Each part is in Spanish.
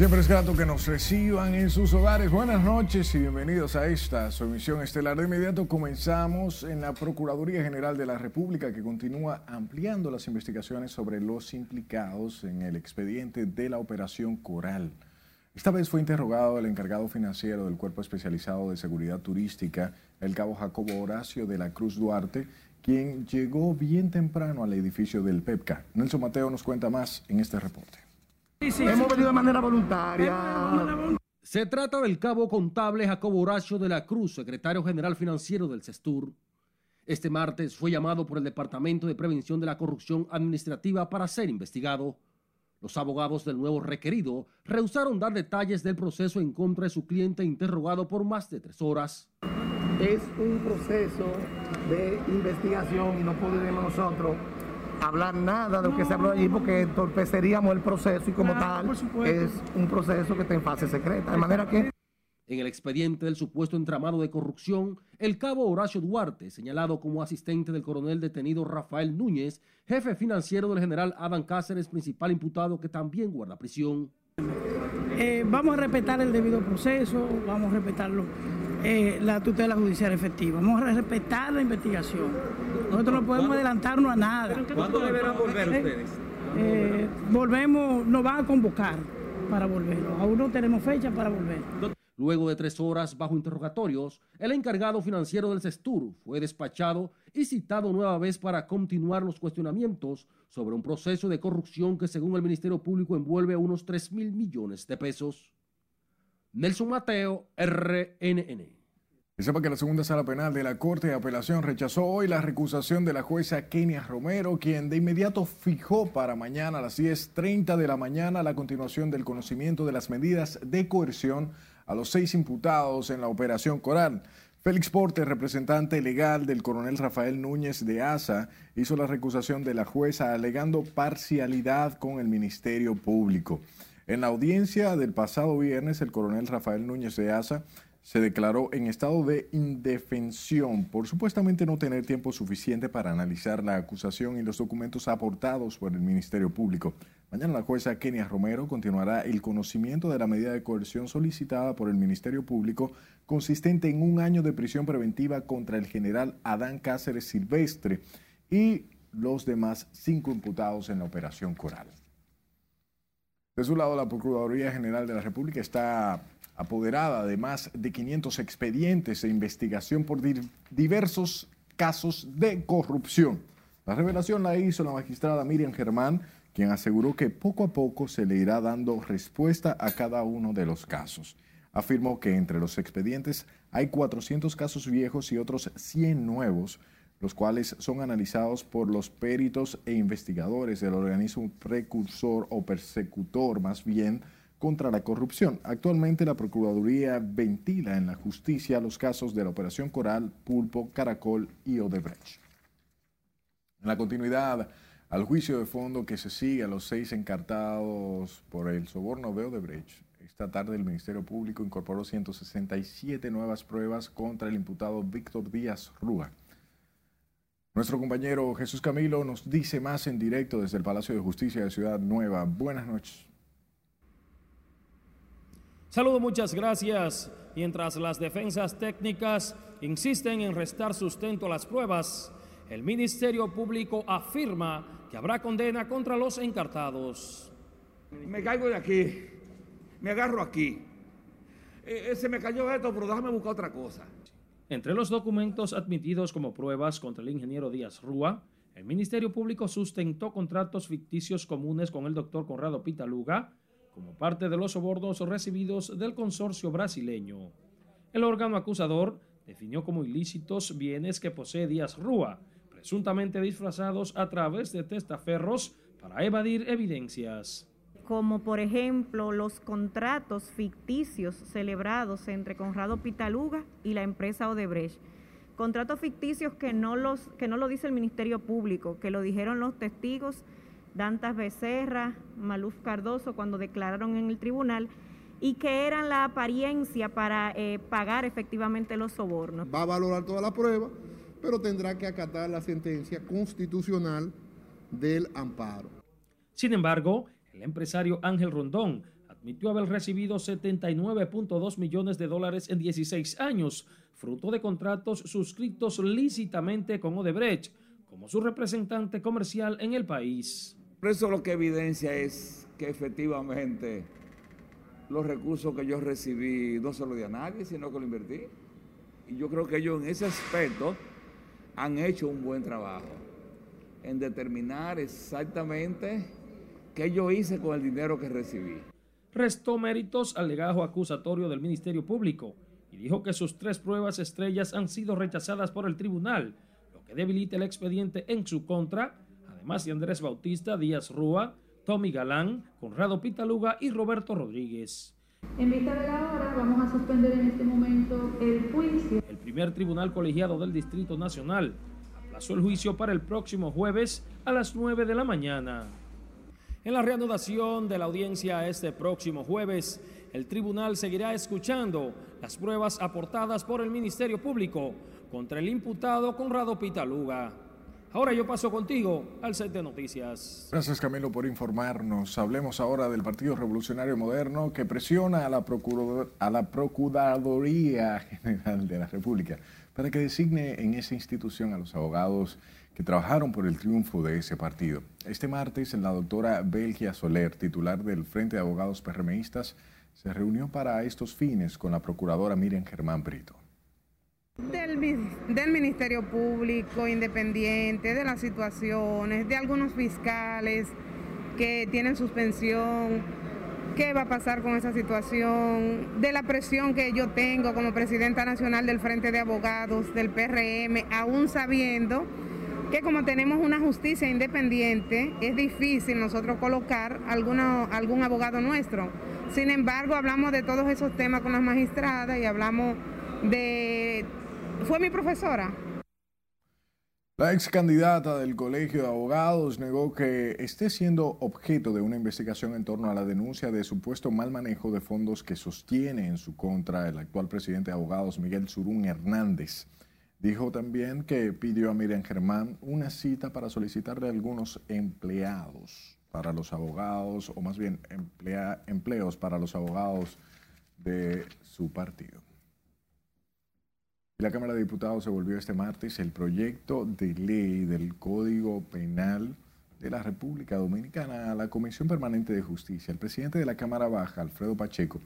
Siempre es grato que nos reciban en sus hogares. Buenas noches y bienvenidos a esta su emisión estelar. De inmediato comenzamos en la Procuraduría General de la República que continúa ampliando las investigaciones sobre los implicados en el expediente de la Operación Coral. Esta vez fue interrogado el encargado financiero del Cuerpo Especializado de Seguridad Turística, el cabo Jacobo Horacio de la Cruz Duarte, quien llegó bien temprano al edificio del PEPCA. Nelson Mateo nos cuenta más en este reporte. Hemos venido de manera voluntaria. Se trata del cabo contable Jacobo Horacio de la Cruz, secretario general financiero del CESTUR. Este martes fue llamado por el Departamento de Prevención de la Corrupción Administrativa para ser investigado. Los abogados del nuevo requerido rehusaron dar detalles del proceso en contra de su cliente interrogado por más de tres horas. Es un proceso de investigación y no podemos nosotros hablar nada de lo que se habló allí porque entorpeceríamos el proceso y como tal es un proceso que está en fase secreta. De manera que... En el expediente del supuesto entramado de corrupción, el cabo Horacio Duarte, señalado como asistente del coronel detenido Rafael Núñez, jefe financiero del general Adam Cáceres, principal imputado que también guarda prisión. Eh, vamos a respetar el debido proceso, vamos a respetarlo eh, la tutela judicial efectiva. Vamos a respetar la investigación. Nosotros no podemos adelantarnos a nada. ¿Cuándo deberán volver ustedes? Eh, volvemos, nos van a convocar para volver. Aún no tenemos fecha para volver. Luego de tres horas bajo interrogatorios, el encargado financiero del CESTUR fue despachado y citado nueva vez para continuar los cuestionamientos sobre un proceso de corrupción que según el Ministerio Público envuelve a unos 3 mil millones de pesos. Nelson Mateo, RNN. Sepa que la segunda sala penal de la Corte de Apelación rechazó hoy la recusación de la jueza Kenia Romero, quien de inmediato fijó para mañana a las 10.30 de la mañana la continuación del conocimiento de las medidas de coerción a los seis imputados en la operación Coral. Félix Porte, representante legal del coronel Rafael Núñez de ASA, hizo la recusación de la jueza alegando parcialidad con el Ministerio Público. En la audiencia del pasado viernes, el coronel Rafael Núñez de Asa se declaró en estado de indefensión por supuestamente no tener tiempo suficiente para analizar la acusación y los documentos aportados por el Ministerio Público. Mañana la jueza Kenia Romero continuará el conocimiento de la medida de coerción solicitada por el Ministerio Público consistente en un año de prisión preventiva contra el general Adán Cáceres Silvestre y los demás cinco imputados en la operación Coral. De su lado, la Procuraduría General de la República está apoderada de más de 500 expedientes de investigación por diversos casos de corrupción. La revelación la hizo la magistrada Miriam Germán, quien aseguró que poco a poco se le irá dando respuesta a cada uno de los casos. Afirmó que entre los expedientes hay 400 casos viejos y otros 100 nuevos, los cuales son analizados por los peritos e investigadores del organismo precursor o persecutor más bien contra la corrupción. Actualmente la Procuraduría ventila en la justicia los casos de la Operación Coral, Pulpo, Caracol y Odebrecht. En la continuidad al juicio de fondo que se sigue a los seis encartados por el soborno de Odebrecht, esta tarde el Ministerio Público incorporó 167 nuevas pruebas contra el imputado Víctor Díaz Rúa. Nuestro compañero Jesús Camilo nos dice más en directo desde el Palacio de Justicia de Ciudad Nueva. Buenas noches. Saludo, muchas gracias. Mientras las defensas técnicas insisten en restar sustento a las pruebas, el Ministerio Público afirma que habrá condena contra los encartados. Me caigo de aquí, me agarro aquí. Eh, eh, se me cayó esto, pero déjame buscar otra cosa. Entre los documentos admitidos como pruebas contra el ingeniero Díaz Rúa, el Ministerio Público sustentó contratos ficticios comunes con el doctor Conrado Pitaluga como parte de los sobornos recibidos del consorcio brasileño. El órgano acusador definió como ilícitos bienes que posee Díaz Rúa, presuntamente disfrazados a través de testaferros para evadir evidencias como por ejemplo los contratos ficticios celebrados entre Conrado Pitaluga y la empresa Odebrecht. Contratos ficticios que no, los, que no lo dice el Ministerio Público, que lo dijeron los testigos Dantas Becerra, Maluf Cardoso cuando declararon en el tribunal y que eran la apariencia para eh, pagar efectivamente los sobornos. Va a valorar toda la prueba, pero tendrá que acatar la sentencia constitucional del amparo. Sin embargo, el empresario Ángel Rondón admitió haber recibido 79.2 millones de dólares en 16 años, fruto de contratos suscritos lícitamente con Odebrecht como su representante comercial en el país. Por eso lo que evidencia es que efectivamente los recursos que yo recibí no se los di a nadie, sino que lo invertí. Y yo creo que ellos en ese aspecto han hecho un buen trabajo en determinar exactamente qué yo hice con el dinero que recibí. Restó méritos al legajo acusatorio del Ministerio Público y dijo que sus tres pruebas estrellas han sido rechazadas por el tribunal, lo que debilita el expediente en su contra, además de Andrés Bautista, Díaz Rúa, Tommy Galán, Conrado Pitaluga y Roberto Rodríguez. En vista de la hora, vamos a suspender en este momento el juicio. El primer tribunal colegiado del Distrito Nacional aplazó el juicio para el próximo jueves a las 9 de la mañana. En la reanudación de la audiencia este próximo jueves, el tribunal seguirá escuchando las pruebas aportadas por el Ministerio Público contra el imputado Conrado Pitaluga. Ahora yo paso contigo al set de noticias. Gracias Camilo por informarnos. Hablemos ahora del Partido Revolucionario Moderno que presiona a la, a la Procuraduría General de la República para que designe en esa institución a los abogados que trabajaron por el triunfo de ese partido. Este martes, la doctora Belgia Soler, titular del Frente de Abogados PRMistas, se reunió para estos fines con la procuradora Miriam Germán Brito. Del, del, Ministerio Público Independiente, de las situaciones, de algunos fiscales que tienen suspensión, qué va a pasar con esa situación, de la presión que yo tengo como presidenta nacional del Frente de Abogados del PRM, aún sabiendo que como tenemos una justicia independiente, es difícil nosotros colocar alguno, algún abogado nuestro. Sin embargo, hablamos de todos esos temas con las magistradas y hablamos de... Fue mi profesora. La ex candidata del Colegio de Abogados negó que esté siendo objeto de una investigación en torno a la denuncia de supuesto mal manejo de fondos que sostiene en su contra el actual presidente de abogados Miguel Surún Hernández. Dijo también que pidió a Miriam Germán una cita para solicitarle algunos empleados para los abogados, o más bien empleos para los abogados de su partido. La Cámara de Diputados se volvió este martes el proyecto de ley del Código Penal de la República Dominicana a la Comisión Permanente de Justicia. El presidente de la Cámara Baja, Alfredo Pacheco,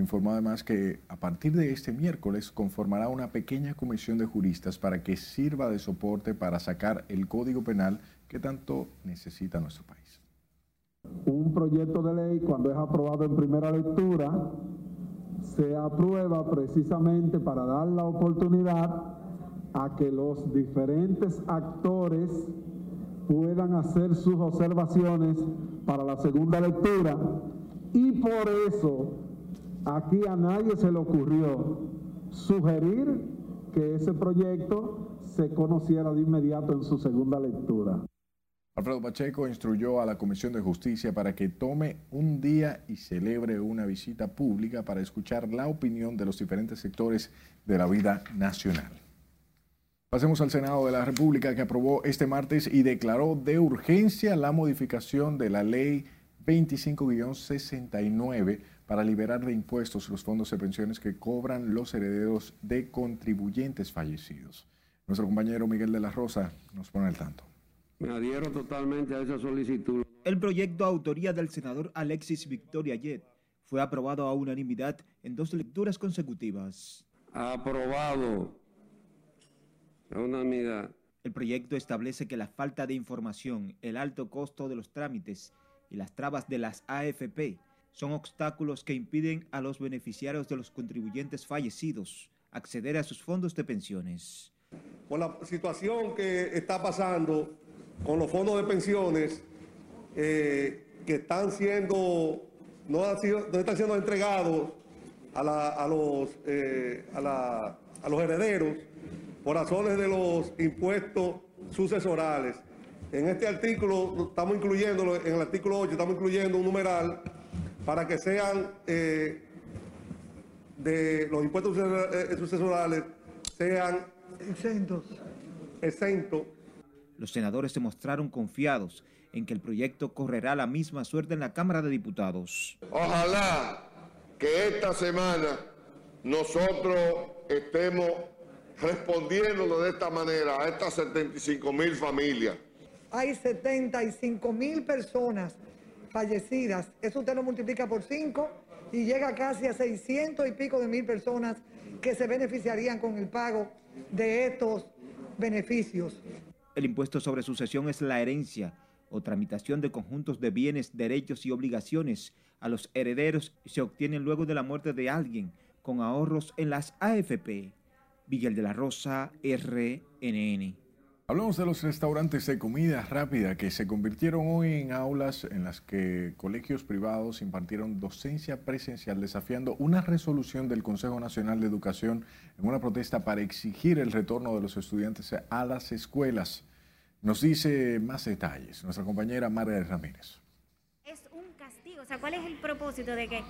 informó además que a partir de este miércoles conformará una pequeña comisión de juristas para que sirva de soporte para sacar el Código Penal que tanto necesita nuestro país. Un proyecto de ley, cuando es aprobado en primera lectura, se aprueba precisamente para dar la oportunidad a que los diferentes actores puedan hacer sus observaciones para la segunda lectura y por eso aquí a nadie se le ocurrió sugerir que ese proyecto se conociera de inmediato en su segunda lectura. Alfredo Pacheco instruyó a la Comisión de Justicia para que tome un día y celebre una visita pública para escuchar la opinión de los diferentes sectores de la vida nacional. Pasemos al Senado de la República que aprobó este martes y declaró de urgencia la modificación de la ley 25-69 para liberar de impuestos los fondos de pensiones que cobran los herederos de contribuyentes fallecidos. Nuestro compañero Miguel de la Rosa nos pone al tanto. Me adhiero totalmente a esa solicitud. El proyecto autoría del senador Alexis Victoria Yet fue aprobado a unanimidad en dos lecturas consecutivas. Aprobado el proyecto establece que la falta de información, el alto costo de los trámites y las trabas de las AFP son obstáculos que impiden a los beneficiarios de los contribuyentes fallecidos acceder a sus fondos de pensiones. Por la situación que está pasando con los fondos de pensiones eh, que están siendo no, están siendo entregados a, los, eh, a los herederos, por razones de los impuestos sucesorales. En este artículo estamos incluyendo, en el artículo 8 estamos incluyendo un numeral para que sean eh, de los impuestos eh, sucesorales sean exentos. exentos. Los senadores se mostraron confiados en que el proyecto correrá la misma suerte en la Cámara de Diputados. Ojalá que esta semana nosotros estemos respondiéndolo de esta manera a estas 75 mil familias. Hay 75 mil personas fallecidas. Eso usted lo multiplica por 5 y llega casi a 600 y pico de mil personas que se beneficiarían con el pago de estos beneficios. El impuesto sobre sucesión es la herencia o tramitación de conjuntos de bienes, derechos y obligaciones a los herederos y se obtienen luego de la muerte de alguien con ahorros en las AFP. Miguel de la Rosa, RNN. Hablamos de los restaurantes de comida rápida que se convirtieron hoy en aulas en las que colegios privados impartieron docencia presencial desafiando una resolución del Consejo Nacional de Educación en una protesta para exigir el retorno de los estudiantes a las escuelas. Nos dice más detalles nuestra compañera María Ramírez. Es un castigo, o sea, ¿cuál es el propósito de que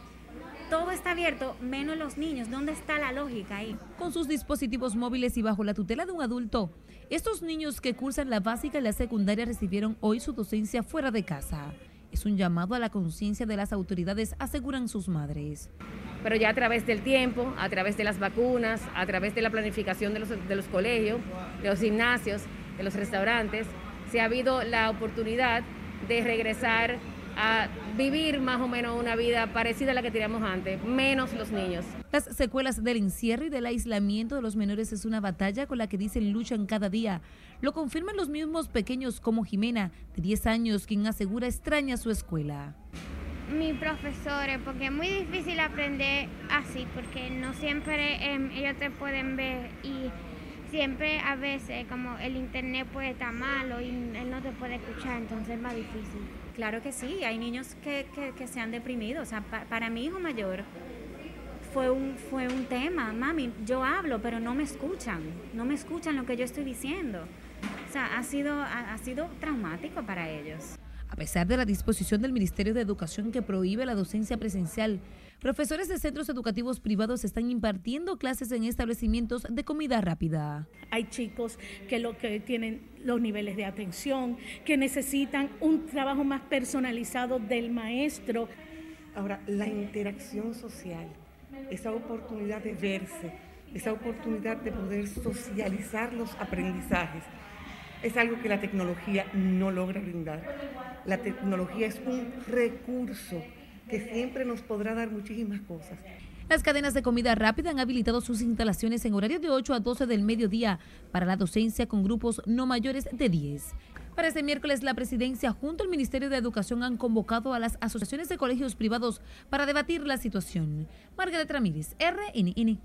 todo está abierto, menos los niños. ¿Dónde está la lógica ahí? Con sus dispositivos móviles y bajo la tutela de un adulto, estos niños que cursan la básica y la secundaria recibieron hoy su docencia fuera de casa. Es un llamado a la conciencia de las autoridades, aseguran sus madres. Pero ya a través del tiempo, a través de las vacunas, a través de la planificación de los, colegios, de los gimnasios, de los restaurantes, se ha habido la oportunidad de regresar a vivir más o menos una vida parecida a la que teníamos antes, menos los niños. Las secuelas del encierro y del aislamiento de los menores es una batalla con la que dicen luchan cada día. Lo confirman los mismos pequeños como Jimena, de 10 años, quien asegura extraña su escuela. Mi profesores, porque es muy difícil aprender así, porque no siempre em, ellos te pueden ver y siempre a veces como el internet puede estar malo y él no te puede escuchar, entonces es más difícil. Claro que sí, hay niños que, que, se han deprimido. O sea, para mi hijo mayor fue un, fue un tema. Mami, yo hablo, pero no me escuchan. No me escuchan lo que yo estoy diciendo. O sea, ha sido, ha, ha sido traumático para ellos. A pesar de la disposición del Ministerio de Educación que prohíbe la docencia presencial, Profesores de centros educativos privados están impartiendo clases en establecimientos de comida rápida. Hay chicos que lo que tienen los niveles de atención, que necesitan un trabajo más personalizado del maestro. Ahora, la interacción social, esa oportunidad de verse, esa oportunidad de poder socializar los aprendizajes, es algo que la tecnología no logra brindar. La tecnología es un recurso que siempre nos podrá dar muchísimas cosas. Las cadenas de comida rápida han habilitado sus instalaciones en horario de 8 a 12 del mediodía para la docencia con grupos no mayores de 10. Para este miércoles, la presidencia junto al Ministerio de Educación han convocado a las asociaciones de colegios privados para debatir la situación. Margaret Ramírez, RNN.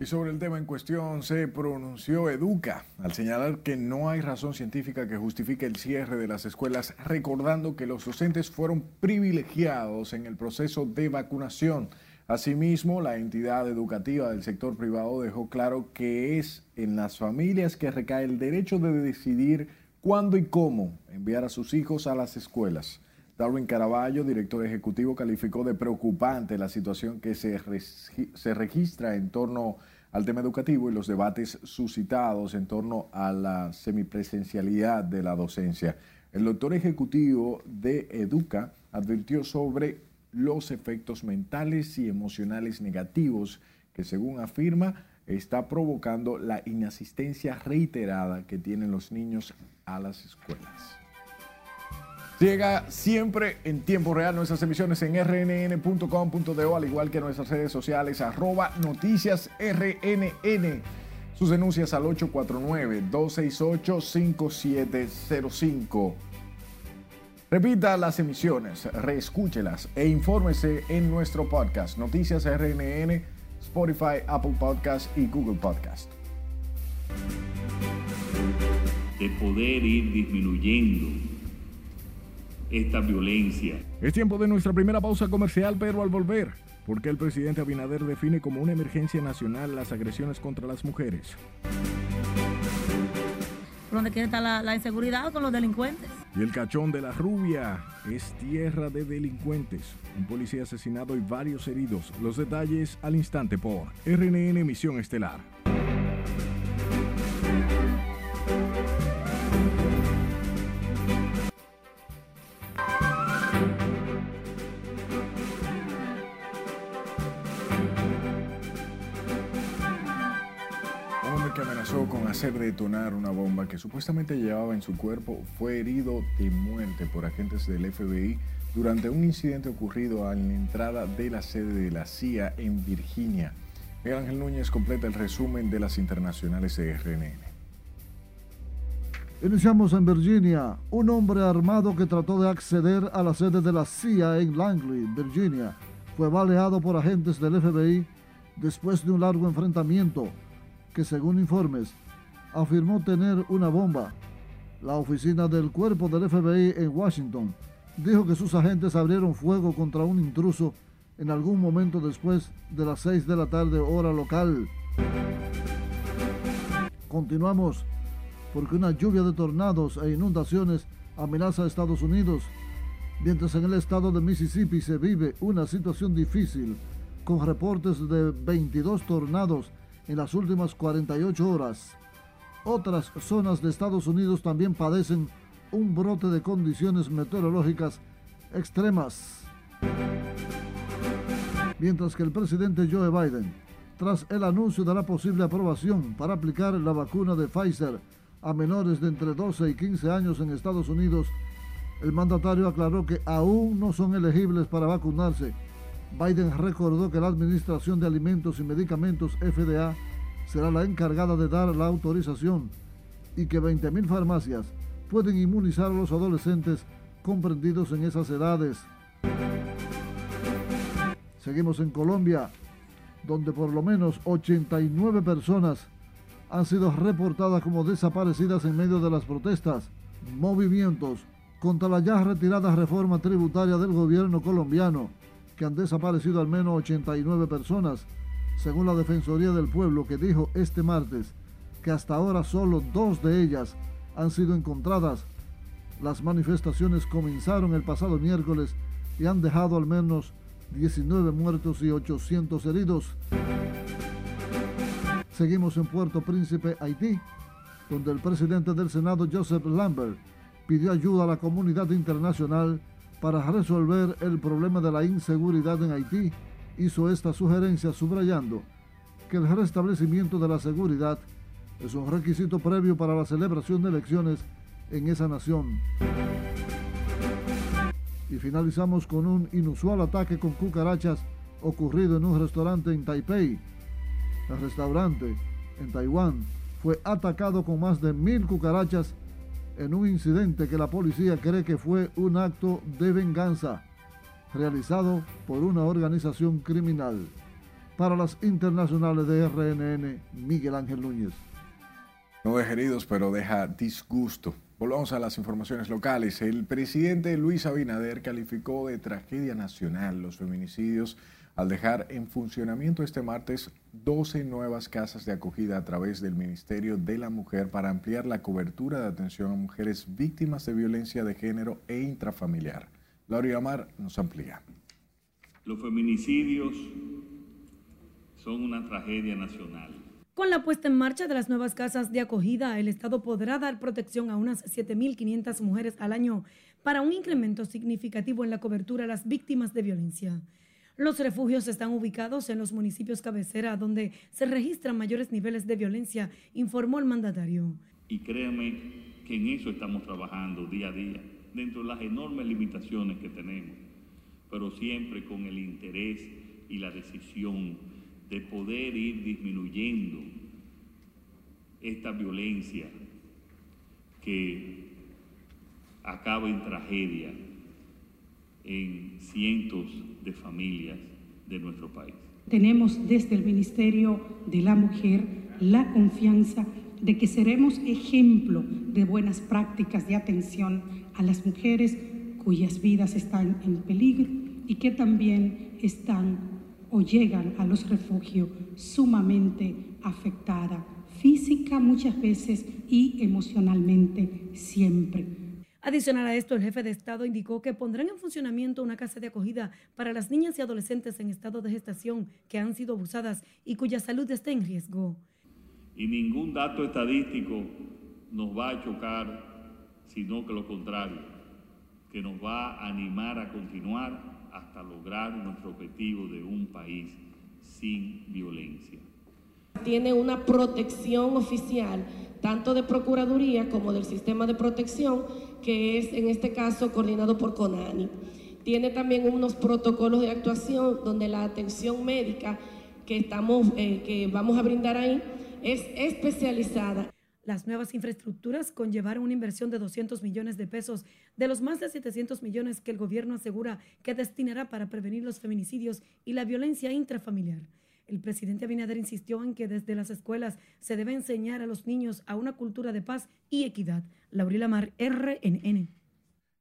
Y sobre el tema en cuestión se pronunció Educa al señalar que no hay razón científica que justifique el cierre de las escuelas, recordando que los docentes fueron privilegiados en el proceso de vacunación. Asimismo, la entidad educativa del sector privado dejó claro que es en las familias que recae el derecho de decidir cuándo y cómo enviar a sus hijos a las escuelas. Darwin Caraballo, director ejecutivo, calificó de preocupante la situación que se, se registra en torno al tema educativo y los debates suscitados en torno a la semipresencialidad de la docencia. El doctor ejecutivo de Educa advirtió sobre los efectos mentales y emocionales negativos que, según afirma, está provocando la inasistencia reiterada que tienen los niños a las escuelas. Llega siempre en tiempo real nuestras emisiones en rnn.com.do, al igual que nuestras redes sociales, arroba noticias rnn. Sus denuncias al 849-268-5705. Repita las emisiones, reescúchelas e infórmese en nuestro podcast Noticias RNN, Spotify, Apple Podcast y Google Podcast. De poder ir disminuyendo esta violencia. Es tiempo de nuestra primera pausa comercial, pero al volver, ¿por qué el presidente Abinader define como una emergencia nacional las agresiones contra las mujeres? ¿Dónde quiere estar la, la inseguridad con los delincuentes? Y el cachón de la rubia es tierra de delincuentes. Un policía asesinado y varios heridos. Los detalles al instante por RNN Misión Estelar. Con hacer detonar una bomba que supuestamente llevaba en su cuerpo fue herido de muerte por agentes del FBI durante un incidente ocurrido a la entrada de la sede de la CIA en Virginia. Miguel Ángel Núñez completa el resumen de las internacionales de RNN. Iniciamos en Virginia. Un hombre armado que trató de acceder a la sede de la CIA en Langley, Virginia, fue baleado por agentes del FBI después de un largo enfrentamiento que, según informes, afirmó tener una bomba. La oficina del cuerpo del FBI en Washington dijo que sus agentes abrieron fuego contra un intruso en algún momento después de las 6 de la tarde hora local. Continuamos porque una lluvia de tornados e inundaciones amenaza a Estados Unidos, mientras en el estado de Mississippi se vive una situación difícil con reportes de 22 tornados en las últimas 48 horas. Otras zonas de Estados Unidos también padecen un brote de condiciones meteorológicas extremas. Mientras que el presidente Joe Biden, tras el anuncio de la posible aprobación para aplicar la vacuna de Pfizer a menores de entre 12 y 15 años en Estados Unidos, el mandatario aclaró que aún no son elegibles para vacunarse. Biden recordó que la Administración de Alimentos y Medicamentos FDA será la encargada de dar la autorización y que 20.000 farmacias pueden inmunizar a los adolescentes comprendidos en esas edades. Seguimos en Colombia, donde por lo menos 89 personas han sido reportadas como desaparecidas en medio de las protestas, movimientos contra la ya retirada reforma tributaria del gobierno colombiano, que han desaparecido al menos 89 personas, según la Defensoría del Pueblo, que dijo este martes que hasta ahora solo dos de ellas han sido encontradas. Las manifestaciones comenzaron el pasado miércoles y han dejado al menos 19 muertos y 800 heridos. Seguimos en Puerto Príncipe, Haití, donde el presidente del Senado, Joseph Lambert, pidió ayuda a la comunidad internacional para resolver el problema de la inseguridad en Haití. Hizo esta sugerencia subrayando que el restablecimiento de la seguridad es un requisito previo para la celebración de elecciones en esa nación. Y finalizamos con un inusual ataque con cucarachas ocurrido en un restaurante en Taipei. El restaurante en Taiwán fue atacado con más de mil cucarachas en un incidente que la policía cree que fue un acto de venganza realizado por una organización criminal. Para las internacionales de RNN, Miguel Ángel Núñez. No deja heridos, pero deja disgusto. Volvamos a las informaciones locales. El presidente Luis Abinader calificó de tragedia nacional los feminicidios al dejar en funcionamiento este martes 12 nuevas casas de acogida a través del Ministerio de la Mujer para ampliar la cobertura de atención a mujeres víctimas de violencia de género e intrafamiliar. Laura Amar nos amplía. Los feminicidios son una tragedia nacional con la puesta en marcha de las nuevas casas de acogida, el Estado podrá dar protección a unas 7.500 mujeres al año para un incremento significativo en la cobertura a las víctimas de violencia. Los refugios están ubicados en los municipios cabecera donde se registran mayores niveles de violencia, informó el mandatario. Y créame que en eso estamos trabajando día a día, dentro de las enormes limitaciones que tenemos, pero siempre con el interés y la decisión de poder ir disminuyendo esta violencia que acaba en tragedia en cientos de familias de nuestro país. Tenemos desde el Ministerio de la Mujer la confianza de que seremos ejemplo de buenas prácticas de atención a las mujeres cuyas vidas están en peligro y que también están o llegan a los refugios sumamente afectada, física muchas veces y emocionalmente siempre. Adicional a esto, el jefe de Estado indicó que pondrán en funcionamiento una casa de acogida para las niñas y adolescentes en estado de gestación que han sido abusadas y cuya salud está en riesgo. Y ningún dato estadístico nos va a chocar, sino que lo contrario, que nos va a animar a continuar hasta lograr nuestro objetivo de un país sin violencia. tiene una protección oficial, tanto de Procuraduría como del sistema de protección, que es en este caso coordinado por CONANI. Tiene también unos protocolos de actuación donde la atención médica que, estamos, eh, que vamos a brindar ahí es especializada. Las nuevas infraestructuras conllevaron una inversión de 200 millones de pesos de los más de 700 millones que el gobierno asegura que destinará para prevenir los feminicidios y la violencia intrafamiliar. El presidente Abinader insistió en que desde las escuelas se debe enseñar a los niños a una cultura de paz y equidad. Laurila Mar, RNN.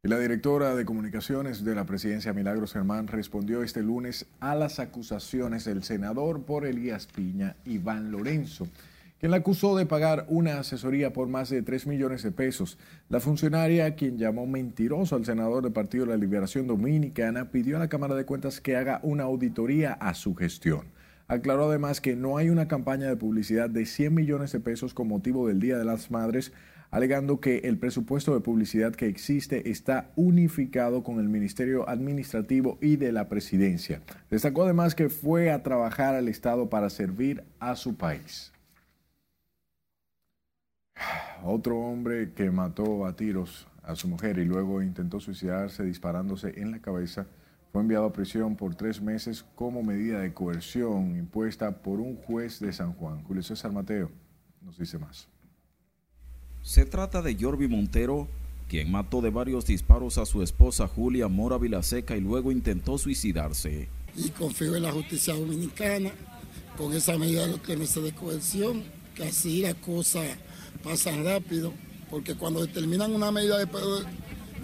La directora de comunicaciones de la presidencia, Milagros Germán, respondió este lunes a las acusaciones del senador por Elías Piña, Iván Lorenzo quien la acusó de pagar una asesoría por más de 3 millones de pesos. La funcionaria, quien llamó mentiroso al senador del Partido de la Liberación Dominicana, pidió a la Cámara de Cuentas que haga una auditoría a su gestión. Aclaró además que no hay una campaña de publicidad de 100 millones de pesos con motivo del Día de las Madres, alegando que el presupuesto de publicidad que existe está unificado con el Ministerio Administrativo y de la Presidencia. Destacó además que fue a trabajar al Estado para servir a su país. Otro hombre que mató a tiros a su mujer y luego intentó suicidarse disparándose en la cabeza fue enviado a prisión por tres meses como medida de coerción impuesta por un juez de San Juan. Julio César Mateo nos dice más. Se trata de Jorvi Montero, quien mató de varios disparos a su esposa Julia Mora Vilaseca y luego intentó suicidarse. Y confío en la justicia dominicana con esa medida de los tres meses de coerción, que así la cosa pasan rápido, porque cuando determinan una medida de,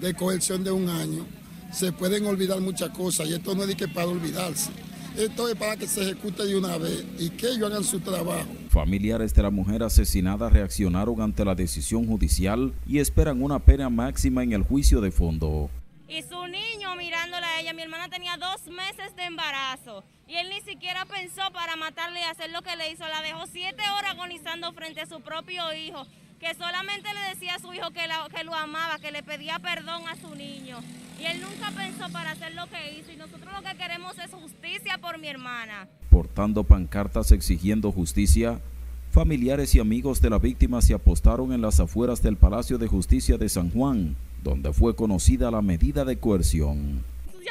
de coerción de un año, se pueden olvidar muchas cosas y esto no es de que para olvidarse. Esto es para que se ejecute de una vez y que ellos hagan su trabajo. Familiares de la mujer asesinada reaccionaron ante la decisión judicial y esperan una pena máxima en el juicio de fondo. Y su niño mirándola a ella, mi hermana tenía dos meses de embarazo y él ni siquiera pensó para matarle y hacer lo que le hizo. La dejó siete horas agonizando frente a su propio hijo, que solamente le decía a su hijo que, que lo amaba, que le pedía perdón a su niño. Y él nunca pensó para hacer lo que hizo. Y nosotros lo que queremos es justicia por mi hermana. Portando pancartas exigiendo justicia, familiares y amigos de la víctima se apostaron en las afueras del Palacio de Justicia de San Juan, donde fue conocida la medida de coerción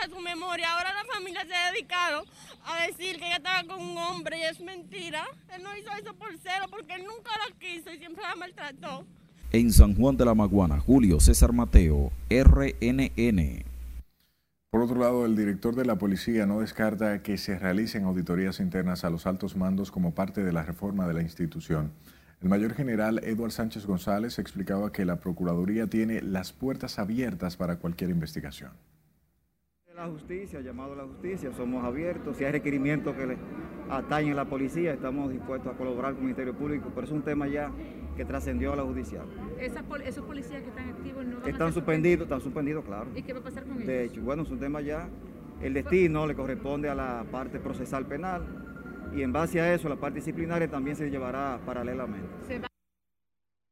su memoria. Ahora la familia se ha dedicado a decir que ella estaba con un hombre y es mentira. Él no hizo eso por cero porque él nunca la quiso y siempre la maltrató. En San Juan de la Maguana, Julio César Mateo, RNN. Por otro lado, el director de la policía no descarta que se realicen auditorías internas a los altos mandos como parte de la reforma de la institución. El mayor general Eduard Sánchez González explicaba que la Procuraduría tiene las puertas abiertas para cualquier investigación. La justicia, llamado a la justicia, somos abiertos. Si hay requerimientos que le atañen a la policía, estamos dispuestos a colaborar con el Ministerio Público, pero es un tema ya que trascendió a la judicial. ¿Esos policías que están activos no van Están suspendidos, están suspendidos, claro. ¿Y qué va a pasar con ellos? De hecho, bueno, es un tema ya, el destino le corresponde a la parte procesal penal y en base a eso la parte disciplinaria también se llevará paralelamente.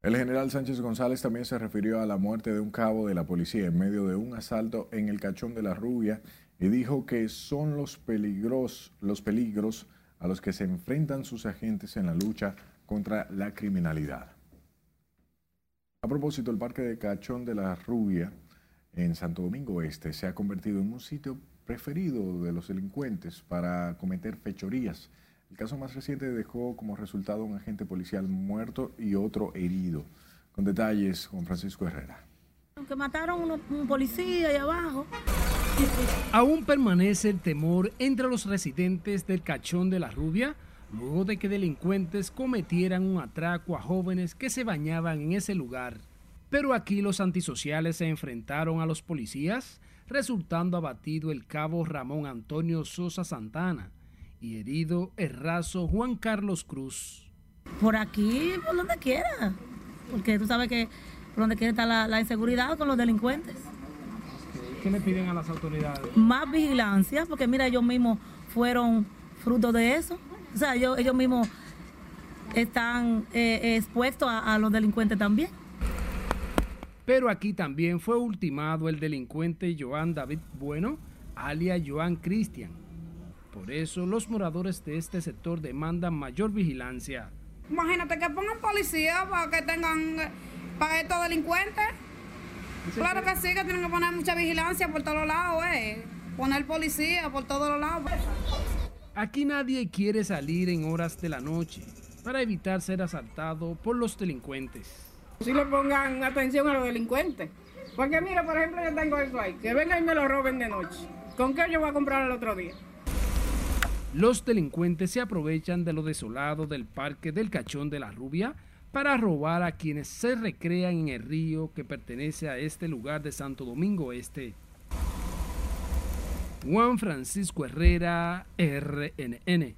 El general Sánchez González también se refirió a la muerte de un cabo de la policía en medio de un asalto en el Cachón de la Rubia y dijo que son los peligros, los peligros a los que se enfrentan sus agentes en la lucha contra la criminalidad. A propósito, el Parque de Cachón de la Rubia en Santo Domingo Este se ha convertido en un sitio preferido de los delincuentes para cometer fechorías el caso más reciente dejó como resultado un agente policial muerto y otro herido. Con detalles, con Francisco Herrera. Que mataron a un policía ahí abajo. Aún permanece el temor entre los residentes del Cachón de la Rubia luego de que delincuentes cometieran un atraco a jóvenes que se bañaban en ese lugar. Pero aquí los antisociales se enfrentaron a los policías, resultando abatido el cabo Ramón Antonio Sosa Santana, y herido el raso Juan Carlos Cruz. Por aquí, por donde quiera, porque tú sabes que por donde quiera está la, inseguridad con los delincuentes. ¿Qué le piden a las autoridades? Más vigilancia, porque mira, ellos mismos fueron fruto de eso. O sea, ellos, ellos mismos están eh, expuestos a, a los delincuentes también. Pero aquí también fue ultimado el delincuente Joan David Bueno, alias Joan Cristian, Por eso los moradores de este sector demandan mayor vigilancia. Imagínate que pongan policía para que tengan para estos delincuentes. Claro que sí, que tienen que poner mucha vigilancia por todos lados, eh. Poner policía por todos los lados. Aquí nadie quiere salir en horas de la noche para evitar ser asaltado por los delincuentes. Si le pongan atención a los delincuentes. Porque mira, por ejemplo, yo tengo eso ahí, que vengan y me lo roben de noche. ¿Con qué yo voy a comprar el otro día? Los delincuentes se aprovechan de lo desolado del Parque del Cachón de la Rubia para robar a quienes se recrean en el río que pertenece a este lugar de Santo Domingo Este. Juan Francisco Herrera, RNN.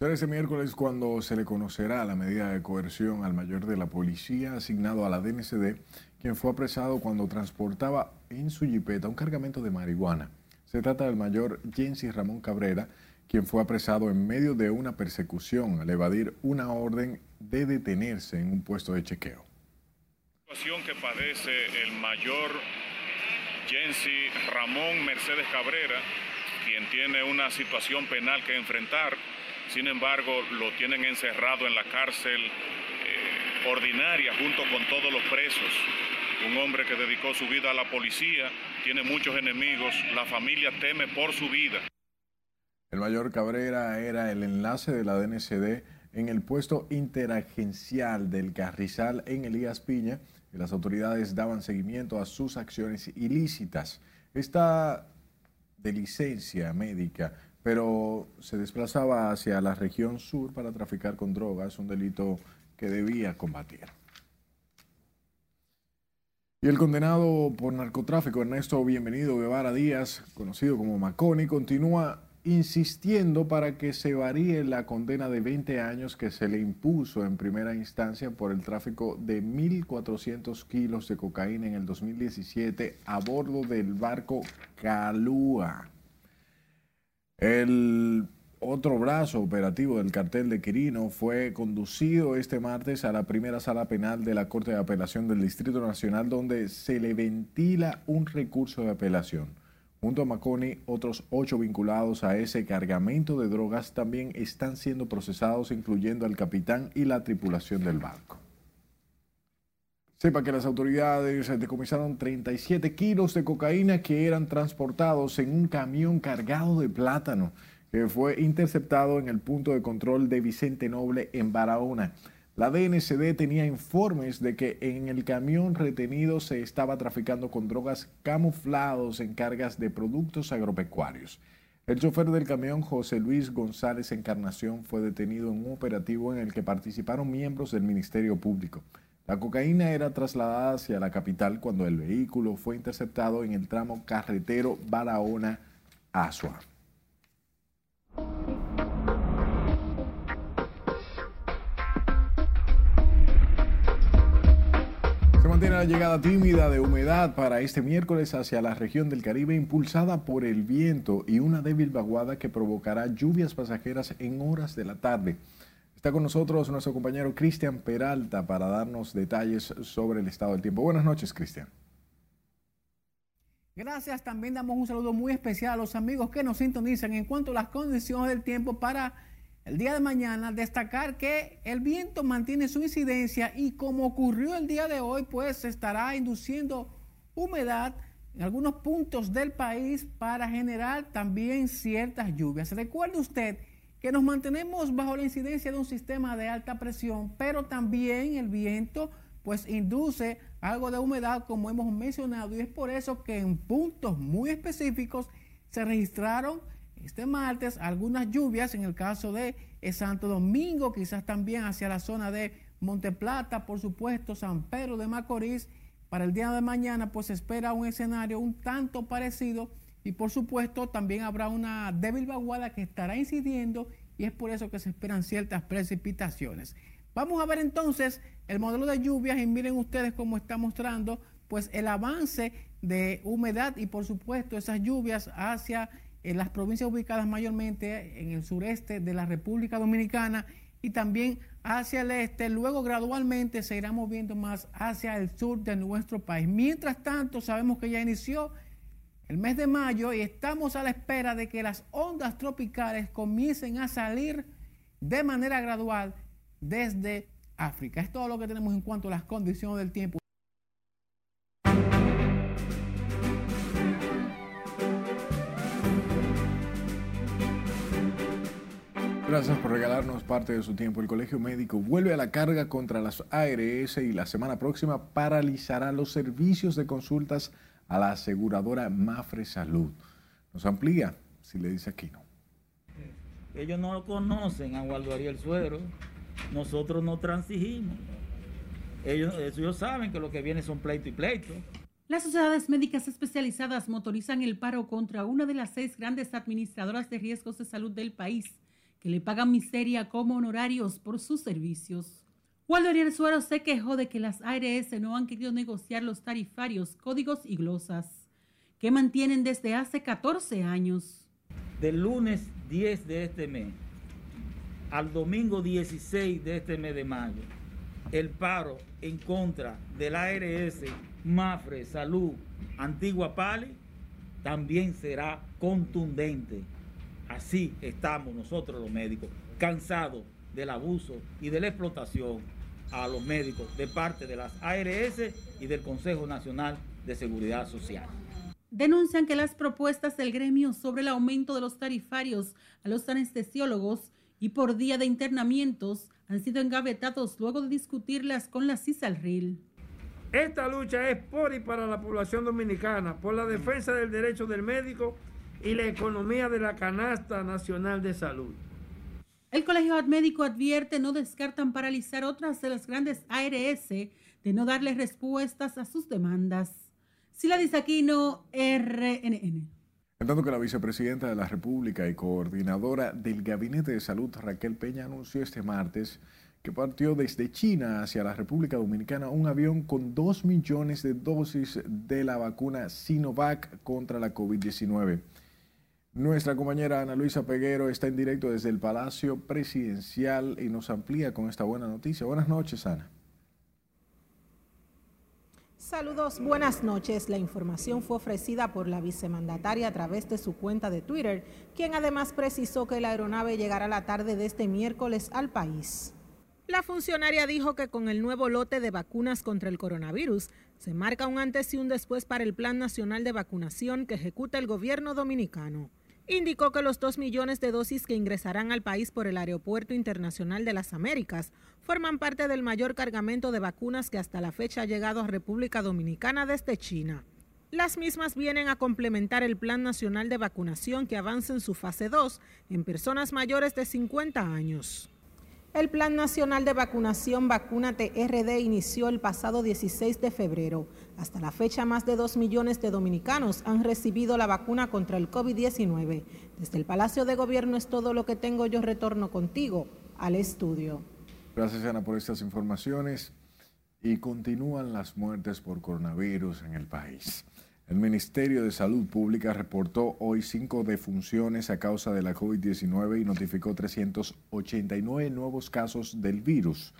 Será este miércoles cuando se le conocerá la medida de coerción al mayor de la policía asignado a la DNCD, quien fue apresado cuando transportaba en su jipeta un cargamento de marihuana. Se trata del mayor Jensi Ramón Cabrera, quien fue apresado en medio de una persecución al evadir una orden de detenerse en un puesto de chequeo. La situación que padece el mayor Jensi Ramón Mercedes Cabrera, quien tiene una situación penal que enfrentar, sin embargo lo tienen encerrado en la cárcel eh, ordinaria junto con todos los presos. Un hombre que dedicó su vida a la policía, tiene muchos enemigos, la familia teme por su vida. El mayor Cabrera era el enlace de la DNCD en el puesto interagencial del Carrizal en Elías Piña y las autoridades daban seguimiento a sus acciones ilícitas. Esta de licencia médica, pero se desplazaba hacia la región sur para traficar con drogas, un delito que debía combatir. Y el condenado por narcotráfico Ernesto Bienvenido Guevara Díaz, conocido como Maconi, continúa insistiendo para que se varíe la condena de 20 años que se le impuso en primera instancia por el tráfico de 1.400 kilos de cocaína en el 2017 a bordo del barco Calúa. El otro brazo operativo del cartel de Quirino fue conducido este martes a la primera sala penal de la Corte de Apelación del Distrito Nacional donde se le ventila un recurso de apelación. Junto a Maconi, otros ocho vinculados a ese cargamento de drogas también están siendo procesados, incluyendo al capitán y la tripulación del barco. Sepa que las autoridades decomisaron 37 kilos de cocaína que eran transportados en un camión cargado de plátano que fue interceptado en el punto de control de Vicente Noble en Barahona. La DNCD tenía informes de que en el camión retenido se estaba traficando con drogas camuflados en cargas de productos agropecuarios. El chofer del camión, José Luis González Encarnación, fue detenido en un operativo en el que participaron miembros del Ministerio Público. La cocaína era trasladada hacia la capital cuando el vehículo fue interceptado en el tramo carretero Barahona-Asua. Mantiene la llegada tímida de humedad para este miércoles hacia la región del Caribe impulsada por el viento y una débil vaguada que provocará lluvias pasajeras en horas de la tarde. Está con nosotros nuestro compañero Cristian Peralta para darnos detalles sobre el estado del tiempo. Buenas noches, Cristian. Gracias. También damos un saludo muy especial a los amigos que nos sintonizan en cuanto a las condiciones del tiempo para el día de mañana, destacar que el viento mantiene su incidencia y como ocurrió el día de hoy, pues estará induciendo humedad en algunos puntos del país para generar también ciertas lluvias. Recuerde usted que nos mantenemos bajo la incidencia de un sistema de alta presión, pero también el viento pues induce algo de humedad como hemos mencionado y es por eso que en puntos muy específicos se registraron este martes algunas lluvias en el caso de eh, Santo Domingo, quizás también hacia la zona de Monteplata, por supuesto, San Pedro de Macorís. Para el día de mañana pues se espera un escenario un tanto parecido y por supuesto también habrá una débil vaguada que estará incidiendo y es por eso que se esperan ciertas precipitaciones. Vamos a ver entonces el modelo de lluvias y miren ustedes cómo está mostrando pues el avance de humedad y por supuesto esas lluvias hacia en las provincias ubicadas mayormente en el sureste de la República Dominicana y también hacia el este, luego gradualmente se irá moviendo más hacia el sur de nuestro país. Mientras tanto, sabemos que ya inició el mes de mayo y estamos a la espera de que las ondas tropicales comiencen a salir de manera gradual desde África. Es todo lo que tenemos en cuanto a las condiciones del tiempo. Gracias por regalarnos parte de su tiempo. El Colegio Médico vuelve a la carga contra las ARS y la semana próxima paralizará los servicios de consultas a la aseguradora Mafre Salud. Nos amplía, si le dice aquí no. Ellos no lo conocen a Waldo Ariel Suero. Nosotros no transigimos. Ellos, ellos saben que lo que viene son pleito y pleito. Las sociedades médicas especializadas motorizan el paro contra una de las seis grandes administradoras de riesgos de salud del país, que le pagan miseria como honorarios por sus servicios. Waldo Ariel Suero se quejó de que las ARS no han querido negociar los tarifarios, códigos y glosas, que mantienen desde hace 14 años. Del lunes 10 de este mes al domingo 16 de este mes de mayo, el paro en contra del ARS, Mafre, Salud, Antigua Pali, también será contundente. Así estamos nosotros los médicos, cansados del abuso y de la explotación a los médicos de parte de las ARS y del Consejo Nacional de Seguridad Social. Denuncian que las propuestas del gremio sobre el aumento de los tarifarios a los anestesiólogos y por día de internamientos han sido engavetados luego de discutirlas con la CISALRIL. Esta lucha es por y para la población dominicana, por la defensa del derecho del médico y la economía de la canasta nacional de salud. El Colegio Médico advierte no descartan paralizar otras de las grandes ARS de no darle respuestas a sus demandas. Sila Aquino, RNN. En tanto que la vicepresidenta de la República y coordinadora del Gabinete de Salud, Raquel Peña, anunció este martes que partió desde China hacia la República Dominicana un avión con 2 millones de dosis de la vacuna Sinovac contra la COVID-19. Nuestra compañera Ana Luisa Peguero está en directo desde el Palacio Presidencial y nos amplía con esta buena noticia. Buenas noches, Ana. Saludos, buenas noches. La información fue ofrecida por la vicemandataria a través de su cuenta de Twitter, quien además precisó que la aeronave llegará la tarde de este miércoles al país. La funcionaria dijo que con el nuevo lote de vacunas contra el coronavirus se marca un antes y un después para el Plan Nacional de Vacunación que ejecuta el gobierno dominicano. Indicó que los dos millones de dosis que ingresarán al país por el Aeropuerto Internacional de las Américas forman parte del mayor cargamento de vacunas que hasta la fecha ha llegado a República Dominicana desde China. Las mismas vienen a complementar el Plan Nacional de Vacunación que avanza en su fase 2 en personas mayores de 50 años. El Plan Nacional de Vacunación Vacúnate RD inició el pasado 16 de febrero. Hasta la fecha, más de 2 millones de dominicanos han recibido la vacuna contra el COVID-19. Desde el Palacio de Gobierno es todo lo que tengo. Yo retorno contigo al estudio. Gracias, Ana, por estas informaciones. Y continúan las muertes por coronavirus en el país. El Ministerio de Salud Pública reportó hoy cinco defunciones a causa de la COVID-19 y notificó 389 nuevos casos del virus.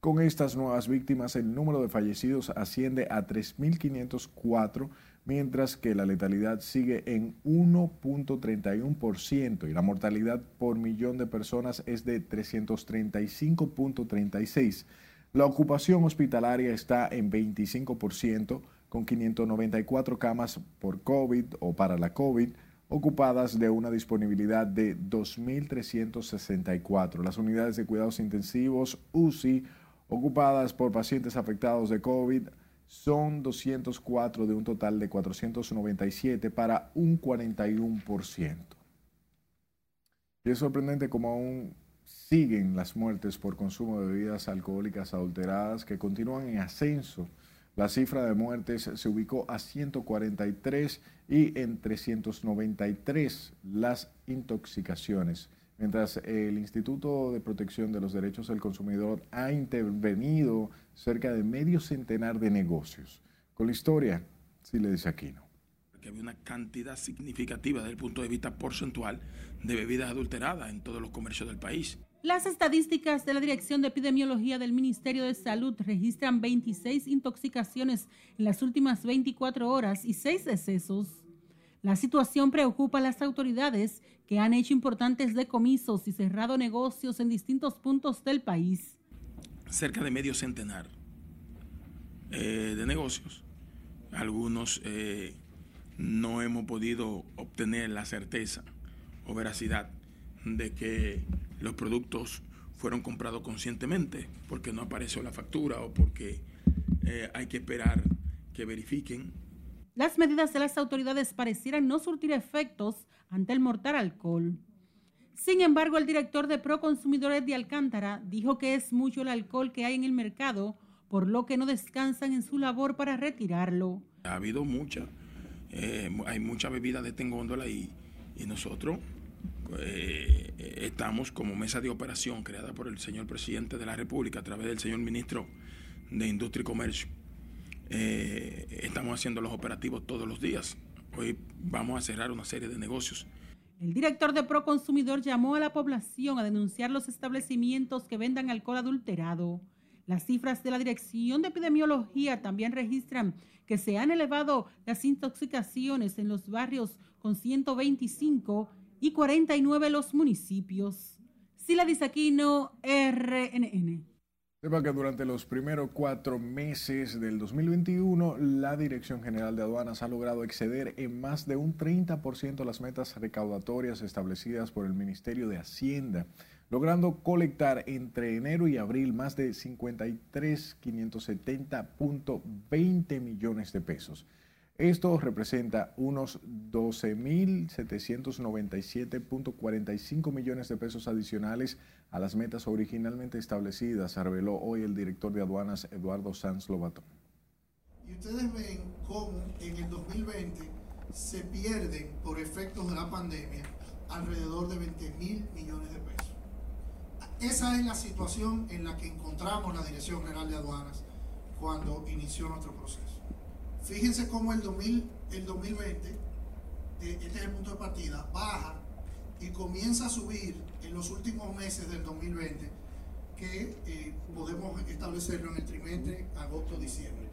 Con estas nuevas víctimas, el número de fallecidos asciende a 3.504, mientras que la letalidad sigue en 1.31% y la mortalidad por millón de personas es de 335.36. La ocupación hospitalaria está en 25%, con 594 camas por COVID o para la COVID ocupadas de una disponibilidad de 2.364. Las unidades de cuidados intensivos UCI ocupadas por pacientes afectados de COVID son 204 de un total de 497 para un 41%. Y es sorprendente cómo aún siguen las muertes por consumo de bebidas alcohólicas adulteradas que continúan en ascenso la cifra de muertes se ubicó a 143 y en 393 las intoxicaciones, mientras el Instituto de Protección de los Derechos del Consumidor ha intervenido cerca de medio centenar de negocios. Con la historia, sí le dice Aquino que había una cantidad significativa desde el punto de vista porcentual de bebidas adulteradas en todos los comercios del país. Las estadísticas de la Dirección de Epidemiología del Ministerio de Salud registran 26 intoxicaciones en las últimas 24 horas y 6 excesos. La situación preocupa a las autoridades que han hecho importantes decomisos y cerrado negocios en distintos puntos del país. Cerca de medio centenar eh, de negocios. Algunos eh, no hemos podido obtener la certeza o veracidad de que los productos fueron comprados conscientemente porque no apareció la factura o porque eh, hay que esperar que verifiquen. Las medidas de las autoridades parecieran no surtir efectos ante el mortal alcohol. Sin embargo, el director de Proconsumidores de Alcántara dijo que es mucho el alcohol que hay en el mercado, por lo que no descansan en su labor para retirarlo. Ha habido mucha, eh, hay mucha bebida de tengóndola y, y nosotros eh, estamos como mesa de operación creada por el señor presidente de la República a través del señor ministro de Industria y Comercio. Eh, estamos haciendo los operativos todos los días. Hoy vamos a cerrar una serie de negocios. El director de Proconsumidor llamó a la población a denunciar los establecimientos que vendan alcohol adulterado. Las cifras de la Dirección de Epidemiología también registran que se han elevado las intoxicaciones en los barrios con 125 y 49 los municipios. Sila Disaquino, RNN. Sepa que durante los primeros cuatro meses del 2021, la Dirección General de Aduanas ha logrado exceder en más de un 30% las metas recaudatorias establecidas por el Ministerio de Hacienda, logrando colectar entre enero y abril más de 53.570.20 millones de pesos. Esto representa unos 12.797.45 millones de pesos adicionales a las metas originalmente establecidas, reveló hoy el director de aduanas Eduardo Sanz Lobatón. Y ustedes ven cómo en el 2020 se pierden por efectos de la pandemia alrededor de 20 mil millones de pesos. Esa es la situación en la que encontramos la Dirección General de Aduanas cuando inició nuestro proceso. Fíjense cómo el, 2000, el 2020, este es el punto de partida, baja y comienza a subir en los últimos meses del 2020, que eh, podemos establecerlo en el trimestre agosto-diciembre.